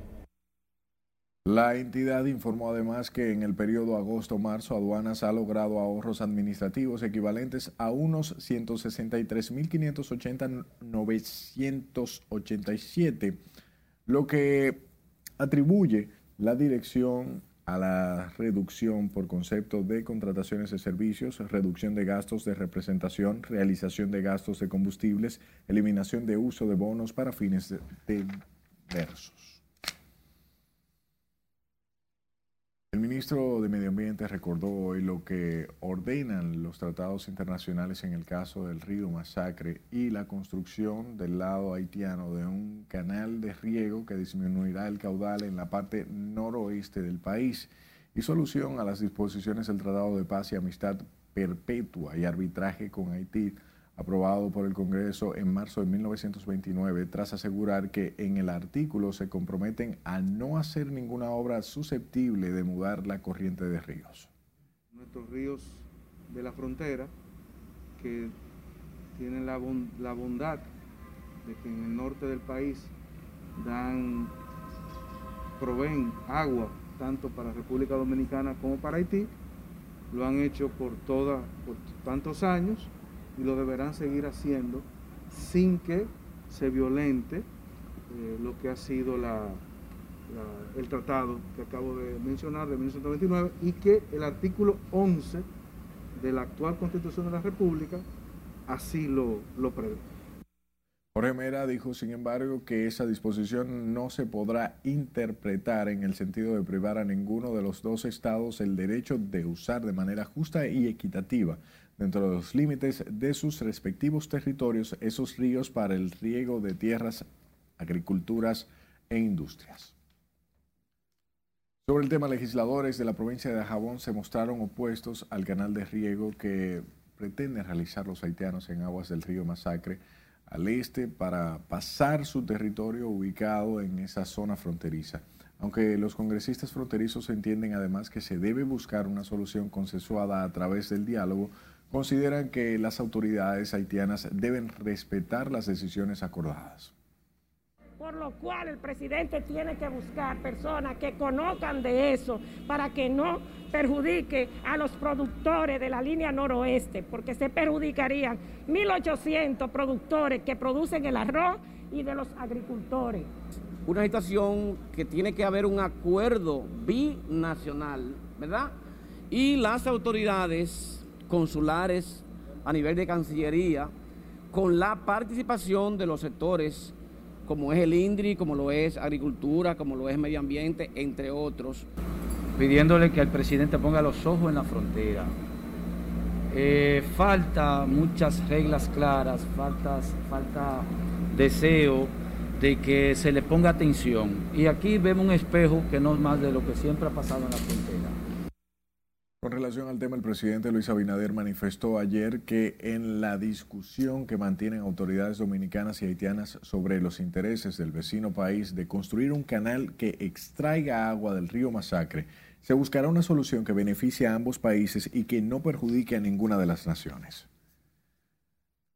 La entidad informó además que en el periodo agosto-marzo aduanas ha logrado ahorros administrativos equivalentes a unos 163.580.987, lo que atribuye la dirección a la reducción por concepto de contrataciones de servicios, reducción de gastos de representación, realización de gastos de combustibles, eliminación de uso de bonos para fines diversos. Ministro de Medio Ambiente recordó hoy lo que ordenan los tratados internacionales en el caso del río Masacre y la construcción del lado haitiano de un canal de riego que disminuirá el caudal en la parte noroeste del país y solución a las disposiciones del Tratado de Paz y Amistad Perpetua y Arbitraje con Haití aprobado por el Congreso en marzo de 1929, tras asegurar que en el artículo se comprometen a no hacer ninguna obra susceptible de mudar la corriente de ríos. Nuestros ríos de la frontera, que tienen la, bondad de que en el norte del país dan, proveen agua tanto para República Dominicana como para Haití, lo han hecho por, toda, por tantos años y lo deberán seguir haciendo sin que se violente eh, lo que ha sido el tratado que acabo de mencionar de 1929 y que el artículo 11 de la actual Constitución de la República así lo, lo prevé. Jorge Mera dijo, sin embargo, que esa disposición no se podrá interpretar en el sentido de privar a ninguno de los dos estados el derecho de usar de manera justa y equitativa dentro de los límites de sus respectivos territorios esos ríos para el riego de tierras, agriculturas e industrias. Sobre el tema, legisladores de la provincia de Jabón se mostraron opuestos al canal de riego que pretenden realizar los haitianos en aguas del río Masacre al este para pasar su territorio ubicado en esa zona fronteriza. Aunque los congresistas fronterizos entienden además que se debe buscar una solución consensuada a través del diálogo, consideran que las autoridades haitianas deben respetar las decisiones acordadas. por lo cual el presidente tiene que buscar personas que conozcan de eso para que no perjudique a los productores de la línea noroeste, porque se perjudicarían 1.800 productores que producen el arroz y de los agricultores. Una situación que tiene que haber un acuerdo binacional, ¿verdad? Y las autoridades consulares a nivel de Cancillería, con la participación de los sectores como es el INDRI, como lo es Agricultura, como lo es Medio Ambiente, entre otros. Pidiéndole que el presidente ponga los ojos en la frontera. Eh, falta muchas reglas claras, falta, falta deseo de que se le ponga atención. Y aquí vemos un espejo que no es más de lo que siempre ha pasado en la frontera. Con relación al tema, el presidente Luis Abinader manifestó ayer que en la discusión que mantienen autoridades dominicanas y haitianas sobre los intereses del vecino país de construir un canal que extraiga agua del río Masacre, se buscará una solución que beneficie a ambos países y que no perjudique a ninguna de las naciones.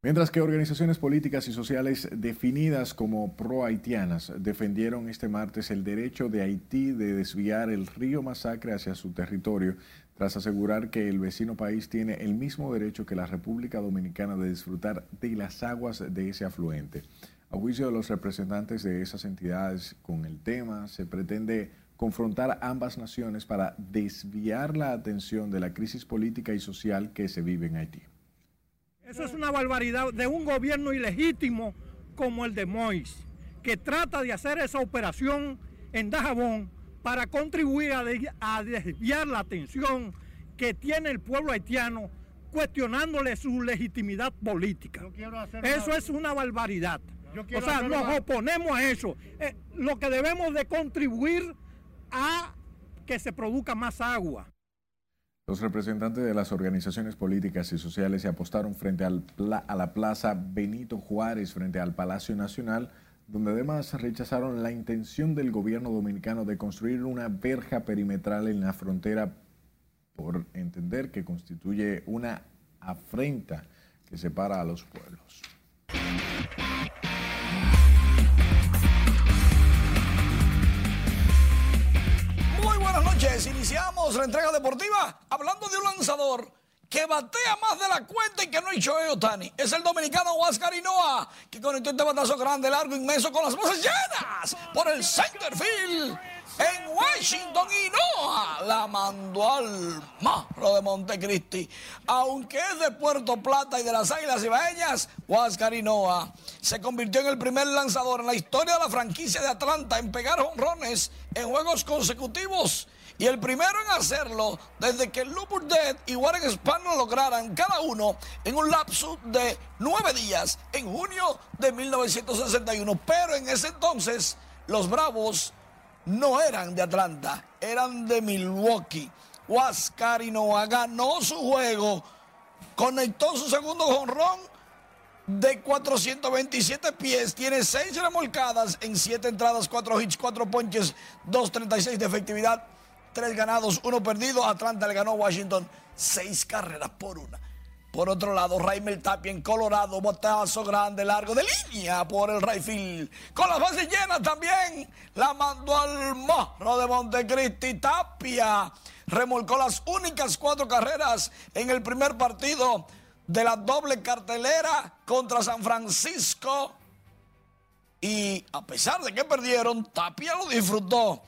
Mientras que organizaciones políticas y sociales definidas como pro-haitianas defendieron este martes el derecho de Haití de desviar el río Masacre hacia su territorio, tras asegurar que el vecino país tiene el mismo derecho que la República Dominicana de disfrutar de las aguas de ese afluente. A juicio de los representantes de esas entidades con el tema, se pretende confrontar ambas naciones para desviar la atención de la crisis política y social que se vive en Haití. Eso es una barbaridad de un gobierno ilegítimo como el de Mois, que trata de hacer esa operación en Dajabón para contribuir a, desviar la atención que tiene el pueblo haitiano cuestionándole su legitimidad política. Eso es una barbaridad. O sea, nos oponemos a eso. Eh, lo que debemos de contribuir a que se produzca más agua. Los representantes de las organizaciones políticas y sociales se apostaron frente al a la Plaza Benito Juárez, frente al Palacio Nacional, donde además rechazaron la intención del gobierno dominicano de construir una verja perimetral en la frontera por entender que constituye una afrenta que separa a los pueblos. buenas noches. Iniciamos la entrega deportiva hablando de un lanzador que batea más de la cuenta y que no ha hecho Otani. Es el dominicano Huáscar Hinoa, que conectó este batazo grande, largo, inmenso, con las voces llenas por el center field en Washington Noah la mandó al marro de Montecristi. Aunque es de Puerto Plata y de las Águilas Ibaeñas, Huáscar Noah se convirtió en el primer lanzador en la historia de la franquicia de Atlanta en pegar honrones en juegos consecutivos. Y el primero en hacerlo desde que Dead y Warren Spahn lo lograran cada uno en un lapso de nueve días en junio de 1961. Pero en ese entonces los Bravos no eran de Atlanta, eran de Milwaukee. Huáscar Noah ganó su juego, conectó su segundo jonrón de 427 pies, tiene 6 remolcadas en 7 entradas, 4 hits, 4 ponches, 2.36 de efectividad, 3 ganados, 1 perdido. Atlanta le ganó a Washington 6 carreras por una. Por otro lado, Raimel Tapia en Colorado, botazo grande, largo de línea por el Rayfield. Con las bases llenas también, la mandó al morro de Montecristi. Tapia remolcó las únicas cuatro carreras en el primer partido de la doble cartelera contra San Francisco. Y a pesar de que perdieron, Tapia lo disfrutó.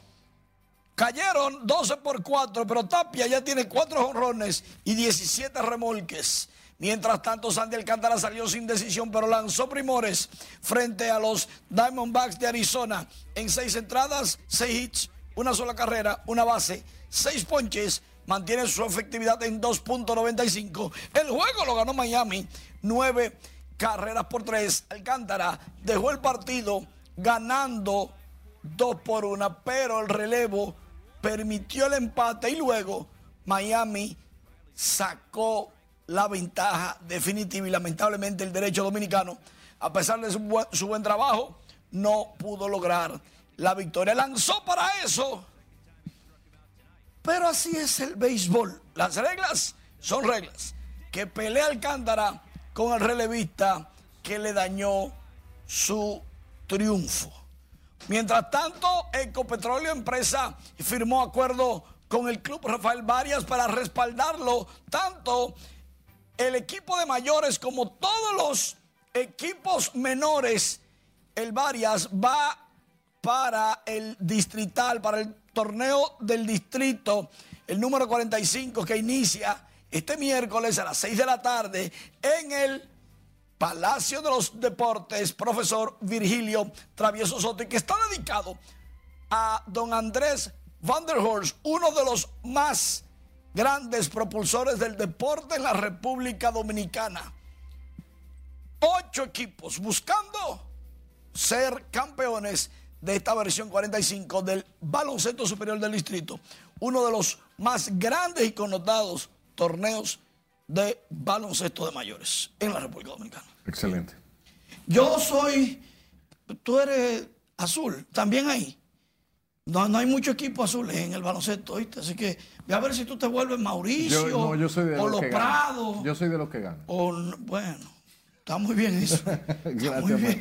Cayeron 12 por 4, pero Tapia ya tiene 4 honrones y 17 remolques. Mientras tanto, Sandy Alcántara salió sin decisión, pero lanzó primores frente a los Diamondbacks de Arizona. En seis entradas, seis hits, una sola carrera, una base, seis ponches. Mantiene su efectividad en 2.95. El juego lo ganó Miami, nueve carreras por tres. Alcántara dejó el partido ganando dos por una, pero el relevo permitió el empate y luego Miami sacó la ventaja definitiva y lamentablemente el derecho dominicano, a pesar de su buen, trabajo, no pudo lograr la victoria. Lanzó para eso, pero así es el béisbol. Las reglas son reglas. Que pelea Alcántara con el relevista que le dañó su triunfo. Mientras tanto, Ecopetróleo Empresa firmó acuerdo con el Club Rafael Varias para respaldarlo tanto el equipo de mayores como todos los equipos menores. El Varias va para el distrital, para el torneo del distrito, el número 45 que inicia este miércoles a las 6 de la tarde en el Palacio de los Deportes, profesor Virgilio Travieso Soto, que está dedicado a don Andrés Van der Horst, uno de los más grandes propulsores del deporte en la República Dominicana. Ocho equipos buscando ser campeones de esta versión 45 del baloncesto superior del distrito, uno de los más grandes y connotados torneos de baloncesto de mayores en la República Dominicana. Excelente. Yo soy, tú eres azul, también ahí. No, no hay mucho equipo azul en el baloncesto, ¿oíste? Así que voy a ver si tú te vuelves Mauricio Yo, no, yo soy de o los los. Prados. Yo soy de los que ganan. O, bueno, está muy bien eso. Gracias, muy Max.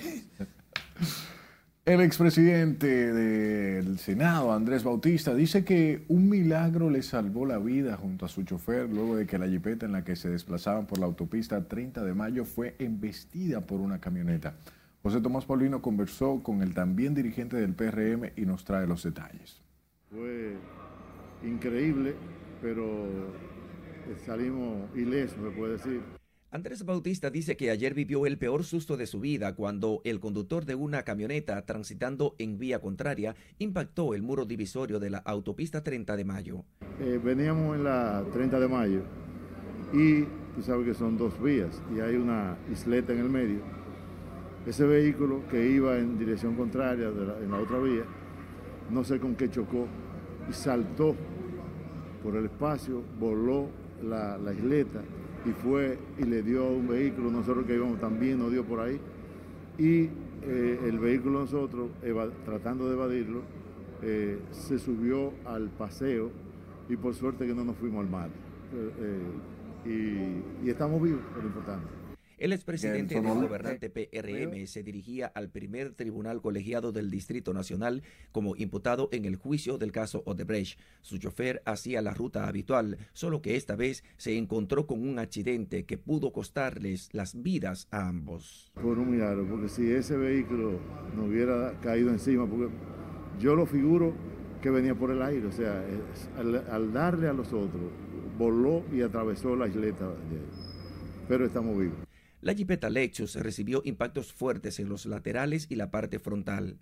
El expresidente del Senado, Andrés Bautista, dice que un milagro le salvó la vida junto a su chofer luego de que la jipeta en la que se desplazaban por la autopista 30 de mayo fue embestida por una camioneta. José Tomás Paulino conversó con el también dirigente del PRM y nos trae los detalles. Fue increíble, pero salimos ilesos, se puede decir. Andrés Bautista dice que ayer vivió el peor susto de su vida cuando el conductor de una camioneta transitando en vía contraria impactó el muro divisorio de la autopista 30 de mayo. Eh, veníamos en la 30 de mayo y tú sabes que son dos vías y hay una isleta en el medio. Ese vehículo que iba en dirección contraria en la otra vía, no sé con qué chocó y saltó por el espacio, voló la isleta y fue y le dio un vehículo, nosotros que íbamos también nos dio por ahí y eh, el vehículo nosotros, tratando de evadirlo, eh, se subió al paseo y por suerte que no nos fuimos al mar. Eh, y, y estamos vivos, es lo importante. El expresidente del gobernante PRM se dirigía al primer tribunal colegiado del Distrito Nacional como imputado en el juicio del caso Odebrecht. Su chofer hacía la ruta habitual, solo que esta vez se encontró con un accidente que pudo costarles las vidas a ambos. Por un milagro, porque si ese vehículo nos hubiera caído encima, porque yo lo figuro que venía por el aire, o sea, al, al darle a los otros, voló y atravesó la isleta, de- pero estamos vivos. La jipeta Lexus recibió impactos fuertes en los laterales y la parte frontal.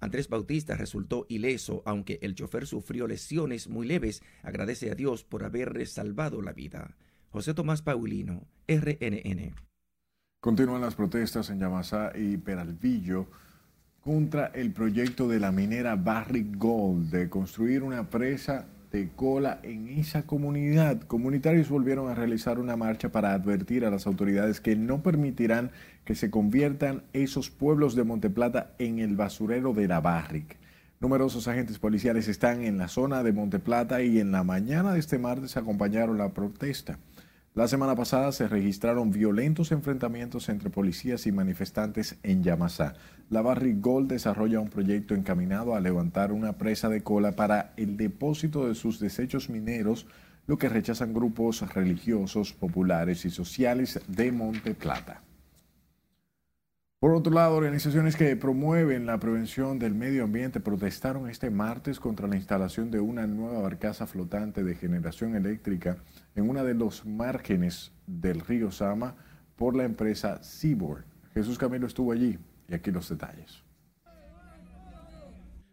Andrés Bautista resultó ileso, aunque el chofer sufrió lesiones muy leves. Agradece a Dios por haberle salvado la vida. José Tomás Paulino, RNN. Continúan las protestas en Yamasá y Peralvillo contra el proyecto de la minera Barrick Gold de construir una presa de cola en esa comunidad. Comunitarios volvieron a realizar una marcha para advertir a las autoridades que no permitirán que se conviertan esos pueblos de Monteplata en el basurero de la Barrick. Numerosos agentes policiales están en la zona de Monteplata y en la mañana de este martes acompañaron la protesta. La semana pasada se registraron violentos enfrentamientos entre policías y manifestantes en Yamasá. La Barrick Gold desarrolla un proyecto encaminado a levantar una presa de cola para el depósito de sus desechos mineros, lo que rechazan grupos religiosos, populares y sociales de Monte Plata. Por otro lado, organizaciones que promueven la prevención del medio ambiente protestaron este martes contra la instalación de una nueva barcaza flotante de generación eléctrica en una de los márgenes del río Sama por la empresa Seaboard. Jesús Camilo estuvo allí y aquí los detalles.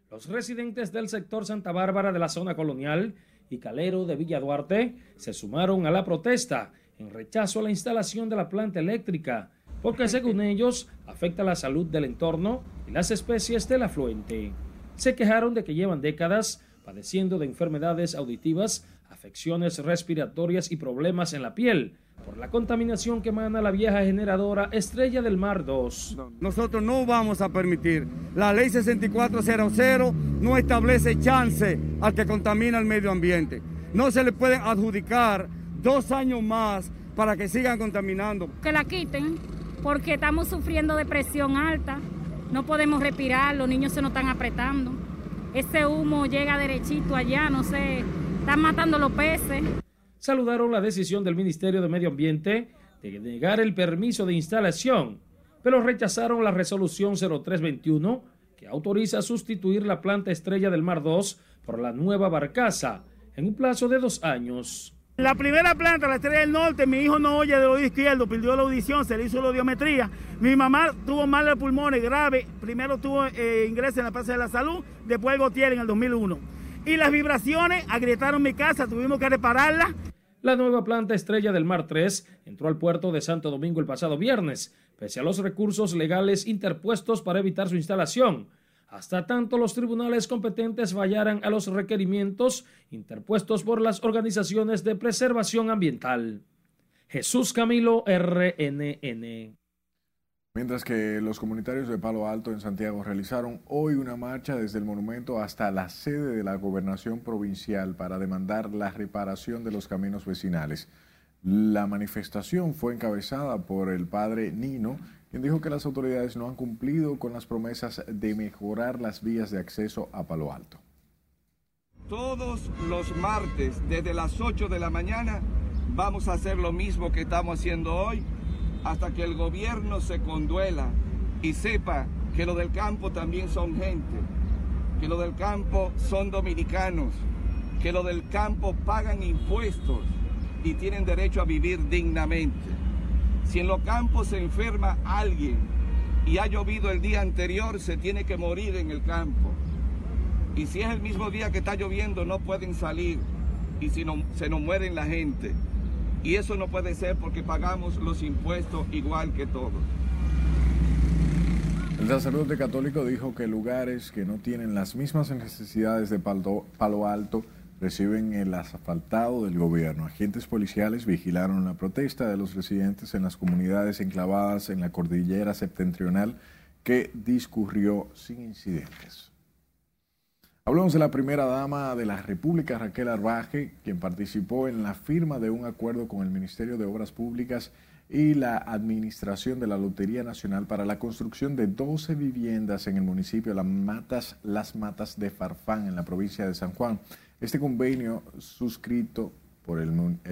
Los residentes del sector Santa Bárbara de la zona colonial y Calero de Villa Duarte se sumaron a la protesta en rechazo a la instalación de la planta eléctrica, porque según ellos afecta la salud del entorno y las especies del afluente. Se quejaron de que llevan décadas padeciendo de enfermedades auditivas, afecciones respiratorias y problemas en la piel por la contaminación que emana la vieja generadora Estrella del Mar 2. Nosotros no vamos a permitir. La ley 6400 no establece chance al que contamina el medio ambiente. No se le pueden adjudicar dos años más para que sigan contaminando. que la quiten porque estamos sufriendo de presión alta no podemos respirar, los niños se nos están apretando. Ese humo llega derechito allá, no sé, están matando los peces. Saludaron la decisión del Ministerio de Medio Ambiente de negar el permiso de instalación, pero rechazaron la resolución 0321 que autoriza sustituir la planta estrella del Mar 2 por la nueva barcaza en un plazo de dos años. La primera planta, la estrella del norte, mi hijo no oye de oído izquierdo, perdió la audición, se le hizo la audiometría. Mi mamá tuvo mal de pulmones grave, primero tuvo eh, ingreso en la Plaza de la Salud, después el Gotier en el 2001. Y las vibraciones agrietaron mi casa, tuvimos que repararla. La nueva planta estrella del Mar 3 entró al puerto de Santo Domingo el pasado viernes, pese a los recursos legales interpuestos para evitar su instalación hasta tanto los tribunales competentes fallaran a los requerimientos interpuestos por las organizaciones de preservación ambiental. Jesús Camilo RNN. Mientras que los comunitarios de Palo Alto en Santiago realizaron hoy una marcha desde el monumento hasta la sede de la gobernación provincial para demandar la reparación de los caminos vecinales. La manifestación fue encabezada por el padre Nino, quien dijo que las autoridades no han cumplido con las promesas de mejorar las vías de acceso a Palo Alto. Todos los martes, desde las 8 de la mañana, vamos a hacer lo mismo que estamos haciendo hoy, hasta que el gobierno se conduela y sepa que lo del campo también son gente, que lo del campo son dominicanos, que lo del campo pagan impuestos y tienen derecho a vivir dignamente. Si en los campos se enferma alguien y ha llovido el día anterior, se tiene que morir en el campo. Y si es el mismo día que está lloviendo, no pueden salir y si no, se nos mueren la gente. Y eso no puede ser porque pagamos los impuestos igual que todos. El sacerdote católico dijo que lugares que no tienen las mismas necesidades de Palo Alto reciben el asfaltado del gobierno. Agentes policiales vigilaron la protesta de los residentes en las comunidades enclavadas en la cordillera septentrional que discurrió sin incidentes. Hablamos de la primera dama de la República, Raquel Arbaje, quien participó en la firma de un acuerdo con el Ministerio de Obras Públicas y la Administración de la Lotería Nacional para la construcción de 12 viviendas en el municipio Las Matas, Las Matas de Farfán, en la provincia de San Juan. Este convenio, suscrito por el,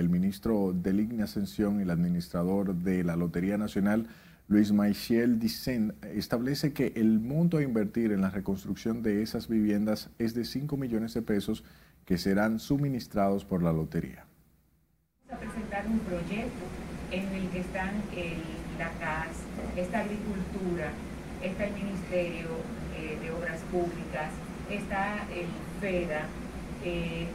ministro de Ligna Ascensión y el administrador de la Lotería Nacional, Luis Michel Dicen, establece que el monto a invertir en la reconstrucción de esas viviendas es de 5 millones de pesos que serán suministrados por la lotería. Vamos a presentar un proyecto en el que están el, la CAS, esta agricultura, está el Ministerio eh, de Obras Públicas, está el FEDA, eh,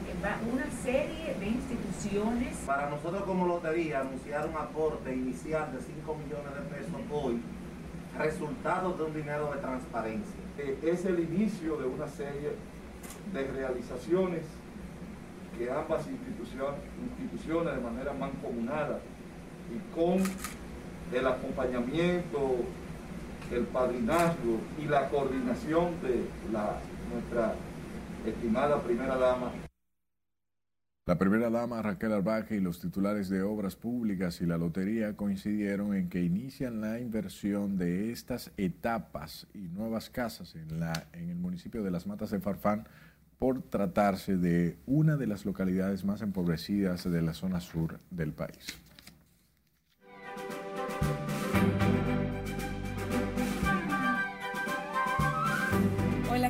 una serie de instituciones. Para nosotros como lotería, anunciar un aporte inicial de 5 millones de pesos hoy, resultado de un dinero de transparencia. Eh, es el inicio de una serie de realizaciones que ambas instituciones, instituciones de manera mancomunada y con el acompañamiento, el padrinazgo y la coordinación de la, nuestra estimada primera dama. La primera dama Raquel Arbaje y los titulares de obras públicas y la lotería coincidieron en que inician la inversión de estas etapas y nuevas casas en, la, en el municipio de Las Matas de Farfán por tratarse de una de las localidades más empobrecidas de la zona sur del país.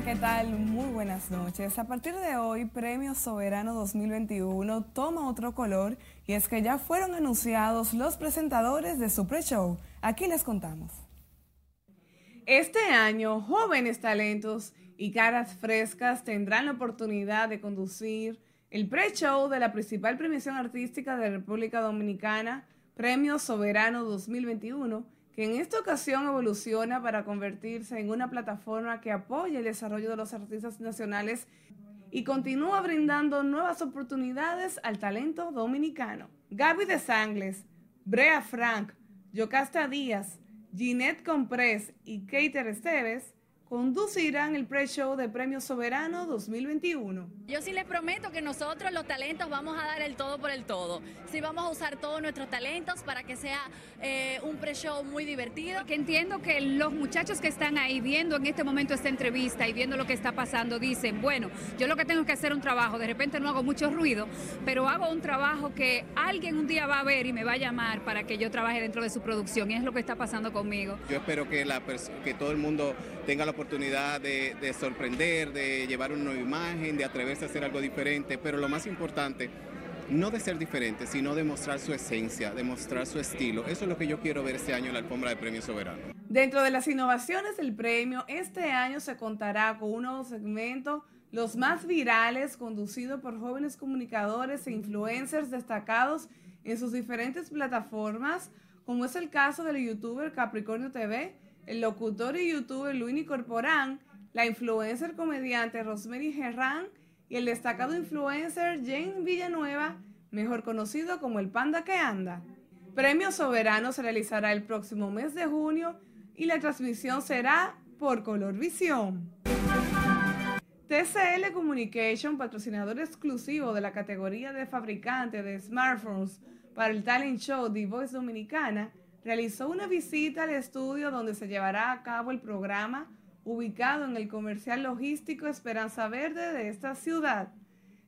¿Qué tal? Muy buenas noches. A partir de hoy, Premio Soberano 2021 toma otro color y es que ya fueron anunciados los presentadores de su pre-show. Aquí les contamos. Este año, jóvenes talentos y caras frescas tendrán la oportunidad de conducir el pre-show de la principal premiación artística de República Dominicana, Premio Soberano 2021 que en esta ocasión evoluciona para convertirse en una plataforma que apoya el desarrollo de los artistas nacionales y continúa brindando nuevas oportunidades al talento dominicano. Gaby de Sangles, Brea Frank, Yocasta Díaz, Ginette Comprés y Keiter Esteves conducirán el pre-show de Premio Soberano 2021. Yo sí les prometo que nosotros los talentos vamos a dar el todo por el todo. Sí vamos a usar todos nuestros talentos para que sea eh, un pre-show muy divertido. Que entiendo que los muchachos que están ahí viendo en este momento esta entrevista y viendo lo que está pasando dicen, bueno, yo lo que tengo que hacer un trabajo, de repente no hago mucho ruido, pero hago un trabajo que alguien un día va a ver y me va a llamar para que yo trabaje dentro de su producción y es lo que está pasando conmigo. Yo espero que, la que todo el mundo tenga la oportunidad de, de sorprender, de llevar una nueva imagen, de atreverse a hacer algo diferente, pero lo más importante, no de ser diferente, sino de mostrar su esencia, de mostrar su estilo. Eso es lo que yo quiero ver este año en la alfombra de Premio Soberano. Dentro de las innovaciones del premio, este año se contará con un nuevo segmento, los más virales, conducido por jóvenes comunicadores e influencers destacados en sus diferentes plataformas, como es el caso del youtuber Capricornio TV, el locutor y youtuber Luini Corporán, la influencer comediante Rosemary Gerrán y el destacado influencer Jane Villanueva, mejor conocido como el Panda que anda. Premio Soberano se realizará el próximo mes de junio y la transmisión será por Color Visión. TCL Communication, patrocinador exclusivo de la categoría de fabricante de smartphones para el talent show The Voice Dominicana, realizó una visita al estudio donde se llevará a cabo el programa ubicado en el comercial logístico Esperanza Verde de esta ciudad.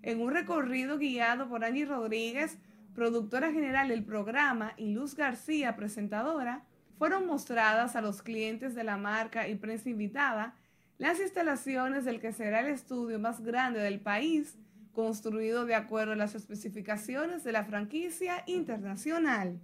En un recorrido guiado por Angie Rodríguez, productora general del programa, y Luz García, presentadora, fueron mostradas a los clientes de la marca y prensa invitada las instalaciones del que será el estudio más grande del país, construido de acuerdo a las especificaciones de la franquicia internacional.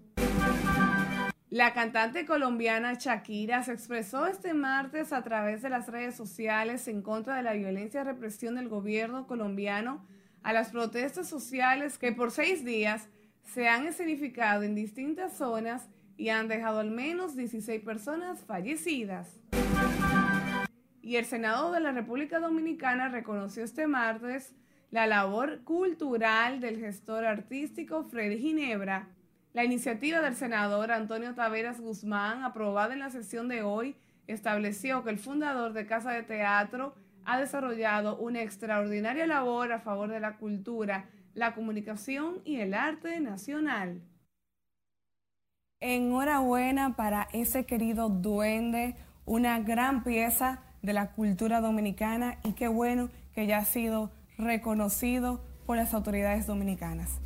La cantante colombiana Shakira se expresó este martes a través de las redes sociales en contra de la violencia y represión del gobierno colombiano a las protestas sociales que por seis días se han escenificado en distintas zonas y han dejado al menos 16 personas fallecidas. Y el Senado de la República Dominicana reconoció este martes la labor cultural del gestor artístico Freddy Ginebra la iniciativa del senador Antonio Taveras Guzmán, aprobada en la sesión de hoy, estableció que el fundador de Casa de Teatro ha desarrollado una extraordinaria labor a favor de la cultura, la comunicación y el arte nacional. Enhorabuena para ese querido duende, una gran pieza de la cultura dominicana y qué bueno que ya ha sido reconocido por las autoridades dominicanas.